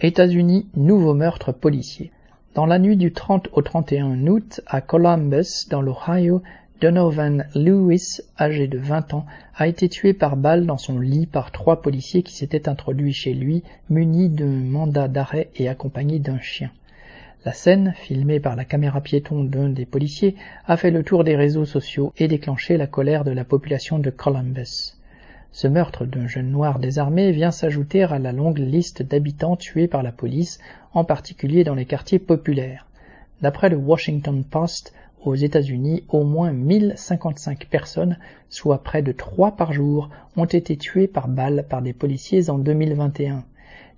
États-Unis, nouveau meurtre policier. Dans la nuit du 30 au 31 août, à Columbus, dans l'Ohio, Donovan Lewis, âgé de 20 ans, a été tué par balle dans son lit par trois policiers qui s'étaient introduits chez lui, munis d'un mandat d'arrêt et accompagnés d'un chien. La scène, filmée par la caméra piéton d'un des policiers, a fait le tour des réseaux sociaux et déclenché la colère de la population de Columbus. Ce meurtre d'un jeune noir désarmé vient s'ajouter à la longue liste d'habitants tués par la police, en particulier dans les quartiers populaires. D'après le Washington Post, aux États-Unis, au moins 1055 personnes, soit près de 3 par jour, ont été tuées par balle par des policiers en 2021.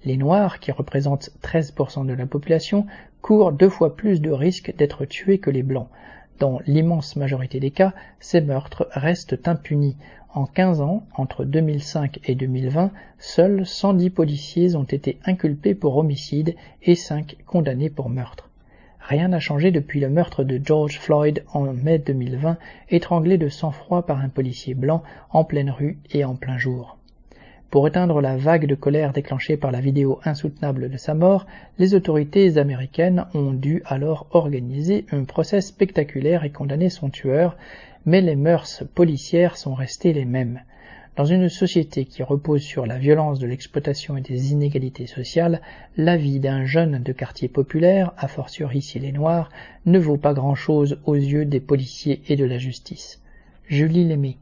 Les Noirs, qui représentent 13% de la population, courent deux fois plus de risques d'être tués que les Blancs. Dans l'immense majorité des cas, ces meurtres restent impunis. En 15 ans, entre 2005 et 2020, seuls 110 policiers ont été inculpés pour homicide et 5 condamnés pour meurtre. Rien n'a changé depuis le meurtre de George Floyd en mai 2020, étranglé de sang-froid par un policier blanc en pleine rue et en plein jour. Pour éteindre la vague de colère déclenchée par la vidéo insoutenable de sa mort, les autorités américaines ont dû alors organiser un procès spectaculaire et condamner son tueur, mais les mœurs policières sont restées les mêmes. Dans une société qui repose sur la violence de l'exploitation et des inégalités sociales, la vie d'un jeune de quartier populaire, a fortiori s'il est noir, ne vaut pas grand-chose aux yeux des policiers et de la justice. Julie Lémé